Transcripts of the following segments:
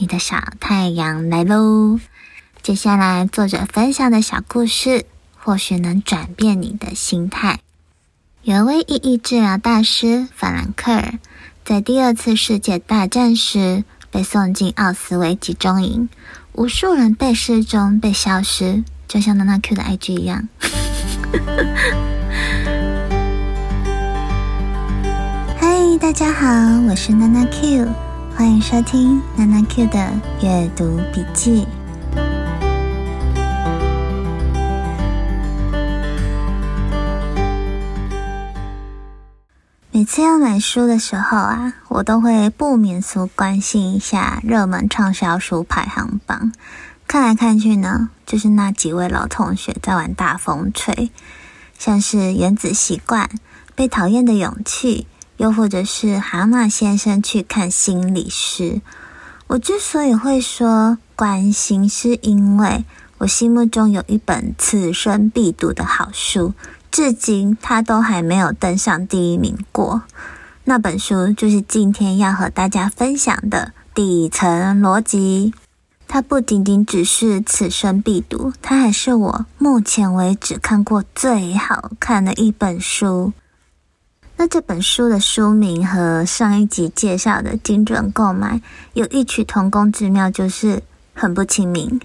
你的小太阳来喽！接下来，作者分享的小故事或许能转变你的心态。有一位意义治疗大师法兰克尔，在第二次世界大战时被送进奥斯维集中营，无数人被失踪、被消失，就像娜娜 Q 的 IG 一样。嗨，大家好，我是娜娜 Q。欢迎收听娜娜 Q 的阅读笔记。每次要买书的时候啊，我都会不免俗关心一下热门畅销书排行榜。看来看去呢，就是那几位老同学在玩大风吹，像是《原子习惯》《被讨厌的勇气》。又或者是蛤蟆先生去看心理师。我之所以会说关心，是因为我心目中有一本此生必读的好书，至今它都还没有登上第一名过。那本书就是今天要和大家分享的《底层逻辑》。它不仅仅只是此生必读，它还是我目前为止看过最好看的一本书。那这本书的书名和上一集介绍的精准购买有异曲同工之妙，就是很不亲民，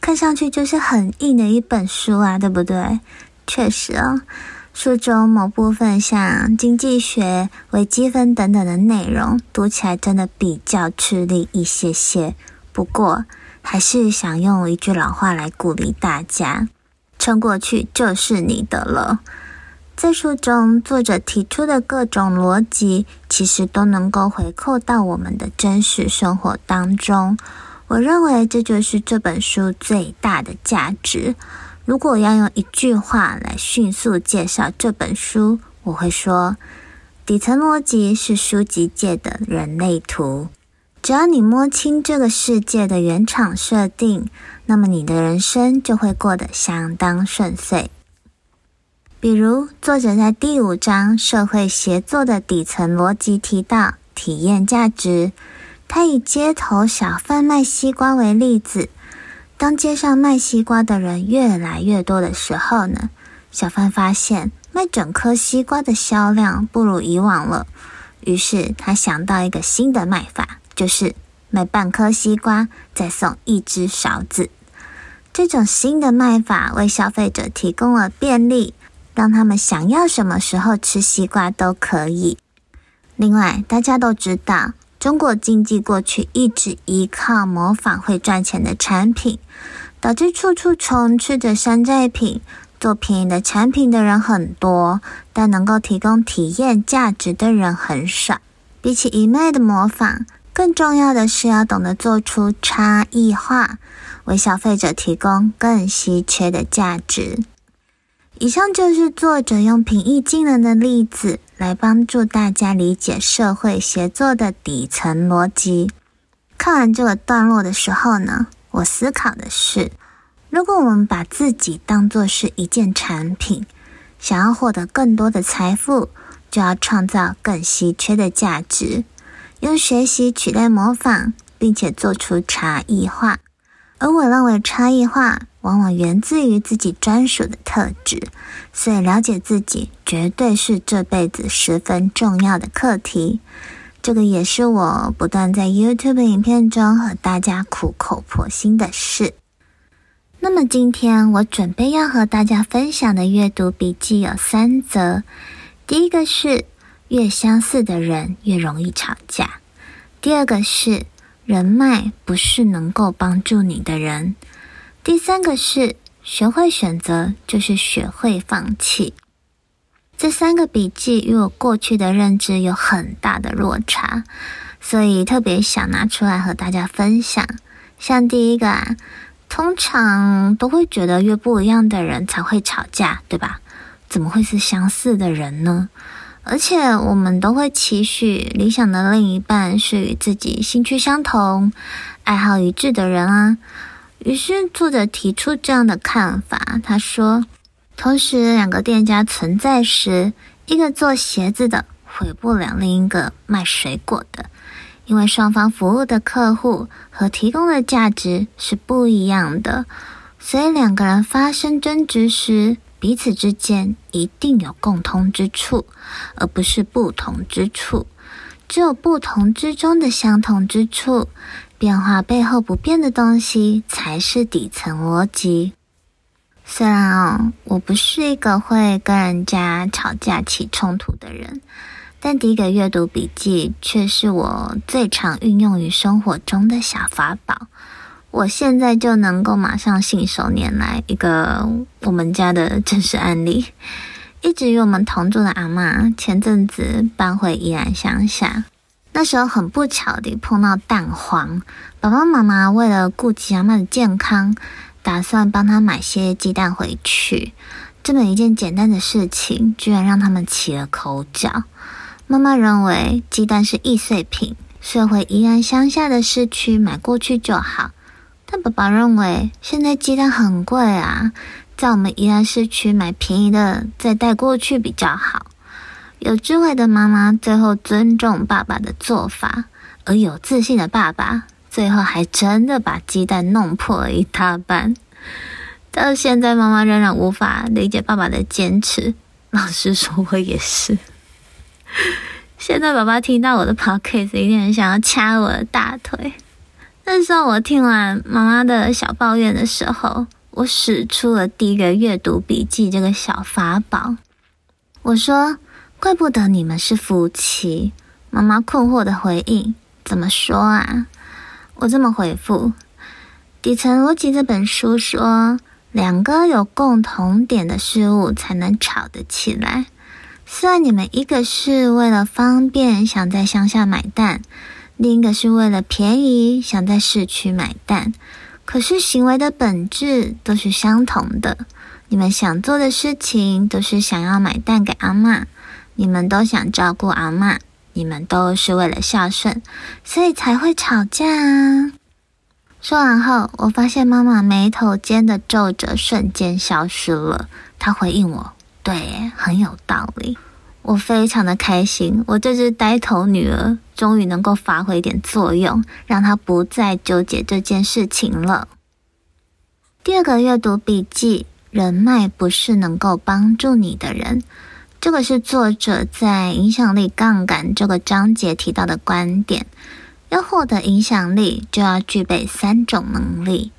看上去就是很硬的一本书啊，对不对？确实哦，书中某部分像经济学、微积分等等的内容，读起来真的比较吃力一些些。不过，还是想用一句老话来鼓励大家：撑过去就是你的了。在书中，作者提出的各种逻辑，其实都能够回扣到我们的真实生活当中。我认为这就是这本书最大的价值。如果要用一句话来迅速介绍这本书，我会说：底层逻辑是书籍界的人类图。只要你摸清这个世界的原厂设定，那么你的人生就会过得相当顺遂。比如，作者在第五章“社会协作的底层逻辑”提到体验价值。他以街头小贩卖西瓜为例子：当街上卖西瓜的人越来越多的时候呢，小贩发现卖整颗西瓜的销量不如以往了。于是他想到一个新的卖法，就是卖半颗西瓜再送一只勺子。这种新的卖法为消费者提供了便利。让他们想要什么时候吃西瓜都可以。另外，大家都知道，中国经济过去一直依靠模仿会赚钱的产品，导致处处充斥着山寨品。做便宜的产品的人很多，但能够提供体验价值的人很少。比起一昧的模仿，更重要的是要懂得做出差异化，为消费者提供更稀缺的价值。以上就是作者用平易近人的例子来帮助大家理解社会协作的底层逻辑。看完这个段落的时候呢，我思考的是：如果我们把自己当作是一件产品，想要获得更多的财富，就要创造更稀缺的价值，用学习取代模仿，并且做出差异化。而我认为差异化。往往源自于自己专属的特质，所以了解自己绝对是这辈子十分重要的课题。这个也是我不断在 YouTube 影片中和大家苦口婆心的事。那么今天我准备要和大家分享的阅读笔记有三则。第一个是越相似的人越容易吵架；第二个是人脉不是能够帮助你的人。第三个是学会选择，就是学会放弃。这三个笔记与我过去的认知有很大的落差，所以特别想拿出来和大家分享。像第一个啊，通常都会觉得越不一样的人才会吵架，对吧？怎么会是相似的人呢？而且我们都会期许理想的另一半是与自己兴趣相同、爱好一致的人啊。于是作者提出这样的看法，他说：“同时两个店家存在时，一个做鞋子的毁不了另一个卖水果的；因为双方服务的客户和提供的价值是不一样的，所以两个人发生争执时，彼此之间一定有共通之处，而不是不同之处。只有不同之中的相同之处，变化背后不变的东西才是底层逻辑。虽然哦，我不是一个会跟人家吵架起冲突的人，但第一个阅读笔记却是我最常运用于生活中的小法宝。我现在就能够马上信手拈来一个我们家的真实案例。一直与我们同住的阿妈，前阵子搬回宜兰乡下，那时候很不巧地碰到蛋黄，爸爸妈妈为了顾及阿妈的健康。打算帮她买些鸡蛋回去，这么一件简单的事情，居然让他们起了口角。妈妈认为鸡蛋是易碎品，所以回宜安乡下的市区买过去就好。但爸爸认为现在鸡蛋很贵啊，在我们宜安市区买便宜的再带过去比较好。有智慧的妈妈最后尊重爸爸的做法，而有自信的爸爸。最后还真的把鸡蛋弄破了一大半，到现在妈妈仍然无法理解爸爸的坚持。老实说，我也是。现在爸爸听到我的 podcast，一定很想要掐我的大腿。那时候我听完妈妈的小抱怨的时候，我使出了第一个阅读笔记这个小法宝。我说：“怪不得你们是夫妻。”妈妈困惑的回应：“怎么说啊？”我这么回复：《底层逻辑》这本书说，两个有共同点的事物才能吵得起来。虽然你们一个是为了方便想在乡下买蛋，另一个是为了便宜想在市区买蛋，可是行为的本质都是相同的。你们想做的事情都是想要买蛋给阿妈，你们都想照顾阿妈。你们都是为了孝顺，所以才会吵架啊！说完后，我发现妈妈眉头间的皱褶瞬间消失了。她回应我：“对，很有道理。”我非常的开心，我这只呆头女儿终于能够发挥点作用，让她不再纠结这件事情了。第二个阅读笔记：人脉不是能够帮助你的人。这个是作者在影响力杠杆这个章节提到的观点。要获得影响力，就要具备三种能力：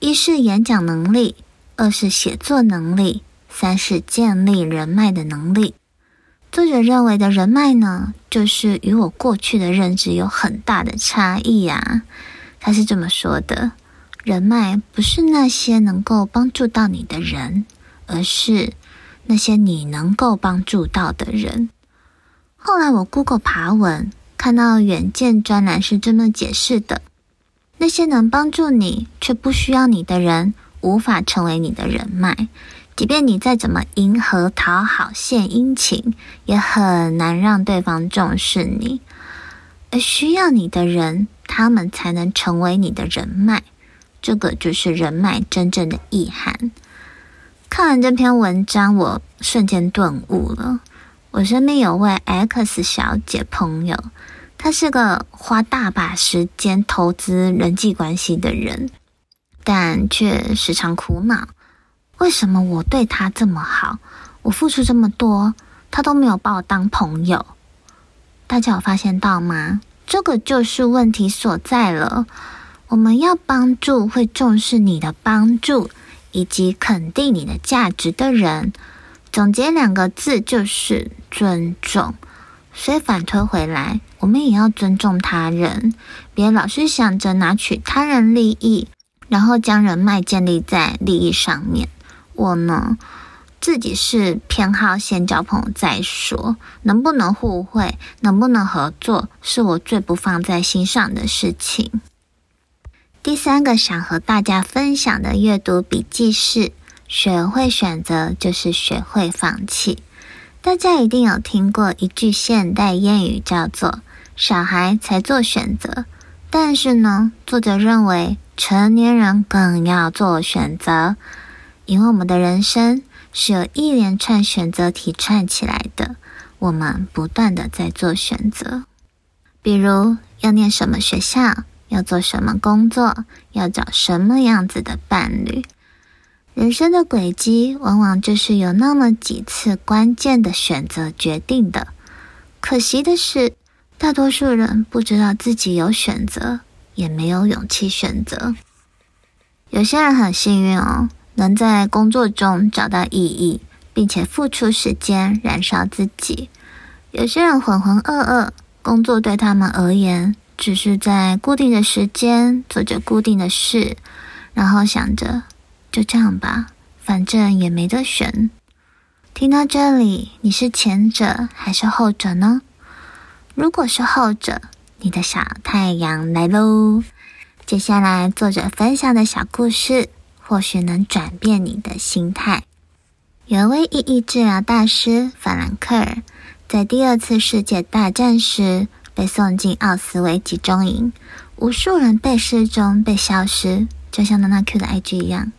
一是演讲能力，二是写作能力，三是建立人脉的能力。作者认为的人脉呢，就是与我过去的认知有很大的差异啊。他是这么说的：人脉不是那些能够帮助到你的人，而是。那些你能够帮助到的人。后来我 Google 爬文，看到远见专栏是这么解释的：那些能帮助你却不需要你的人，无法成为你的人脉。即便你再怎么迎合、讨好、献殷勤，也很难让对方重视你。而需要你的人，他们才能成为你的人脉。这个就是人脉真正的意涵。看完这篇文章，我瞬间顿悟了。我身边有位 X 小姐朋友，她是个花大把时间投资人际关系的人，但却时常苦恼：为什么我对她这么好，我付出这么多，她都没有把我当朋友？大家有发现到吗？这个就是问题所在了。我们要帮助会重视你的帮助。以及肯定你的价值的人，总结两个字就是尊重。所以反推回来，我们也要尊重他人，别老是想着拿取他人利益，然后将人脉建立在利益上面。我呢，自己是偏好先交朋友再说，能不能互惠，能不能合作，是我最不放在心上的事情。第三个想和大家分享的阅读笔记是：学会选择就是学会放弃。大家一定有听过一句现代谚语，叫做“小孩才做选择”，但是呢，作者认为成年人更要做选择，因为我们的人生是由一连串选择题串起来的，我们不断的在做选择。比如要念什么学校，要做什么工作，要找什么样子的伴侣。人生的轨迹往往就是有那么几次关键的选择决定的。可惜的是，大多数人不知道自己有选择，也没有勇气选择。有些人很幸运哦，能在工作中找到意义，并且付出时间燃烧自己；有些人浑浑噩噩，工作对他们而言只是在固定的时间做着固定的事，然后想着。就这样吧，反正也没得选。听到这里，你是前者还是后者呢？如果是后者，你的小太阳来喽。接下来，作者分享的小故事或许能转变你的心态。有一位意义治疗大师法兰克尔，在第二次世界大战时被送进奥斯维集中营，无数人被失踪、被消失。就像娜娜 Q 的 IG 一样，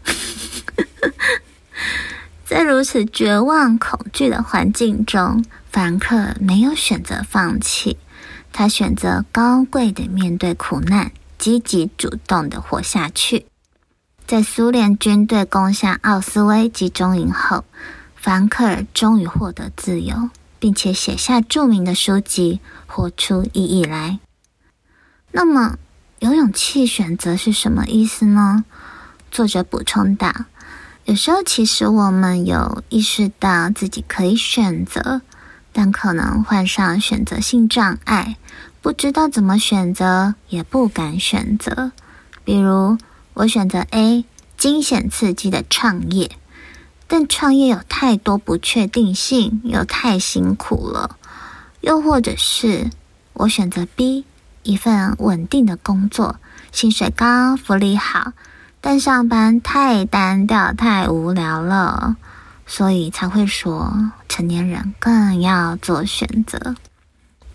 在如此绝望、恐惧的环境中，凡克没有选择放弃，他选择高贵的面对苦难，积极主动的活下去。在苏联军队攻下奥斯威集中营后，凡克尔终于获得自由，并且写下著名的书籍《活出意义来》。那么，有勇气选择是什么意思呢？作者补充道：“有时候其实我们有意识到自己可以选择，但可能患上选择性障碍，不知道怎么选择，也不敢选择。比如，我选择 A，惊险刺激的创业，但创业有太多不确定性，又太辛苦了；又或者是我选择 B。”一份稳定的工作，薪水高，福利好，但上班太单调、太无聊了，所以才会说成年人更要做选择。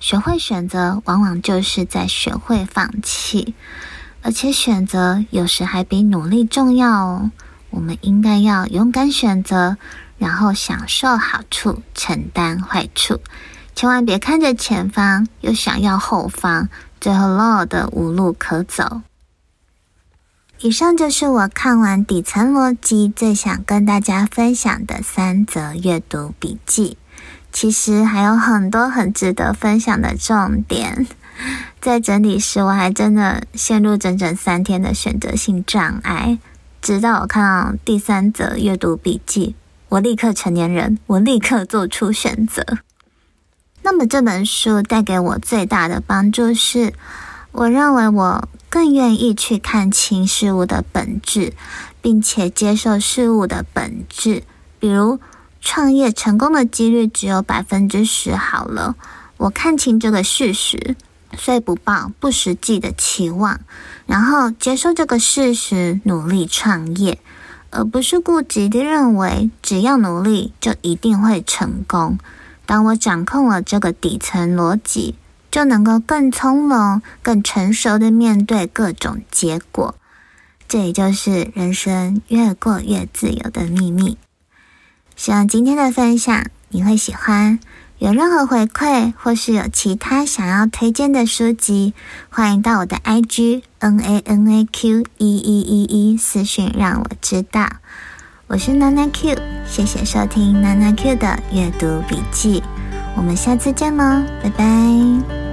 学会选择，往往就是在学会放弃，而且选择有时还比努力重要哦。我们应该要勇敢选择，然后享受好处，承担坏处，千万别看着前方又想要后方。最后落的无路可走。以上就是我看完底层逻辑最想跟大家分享的三则阅读笔记。其实还有很多很值得分享的重点，在整理时我还真的陷入整整三天的选择性障碍。直到我看到第三则阅读笔记，我立刻成年人，我立刻做出选择。那么这本书带给我最大的帮助是，我认为我更愿意去看清事物的本质，并且接受事物的本质。比如创业成功的几率只有百分之十，好了，我看清这个事实，所以不抱不实际的期望，然后接受这个事实，努力创业，而不是固执的认为只要努力就一定会成功。当我掌控了这个底层逻辑，就能够更从容、更成熟的面对各种结果。这也就是人生越过越自由的秘密。希望今天的分享你会喜欢。有任何回馈，或是有其他想要推荐的书籍，欢迎到我的 IG N A N A Q 一一一一私讯让我知道。我是娜娜 Q，谢谢收听娜娜 Q 的阅读笔记，我们下次见喽，拜拜。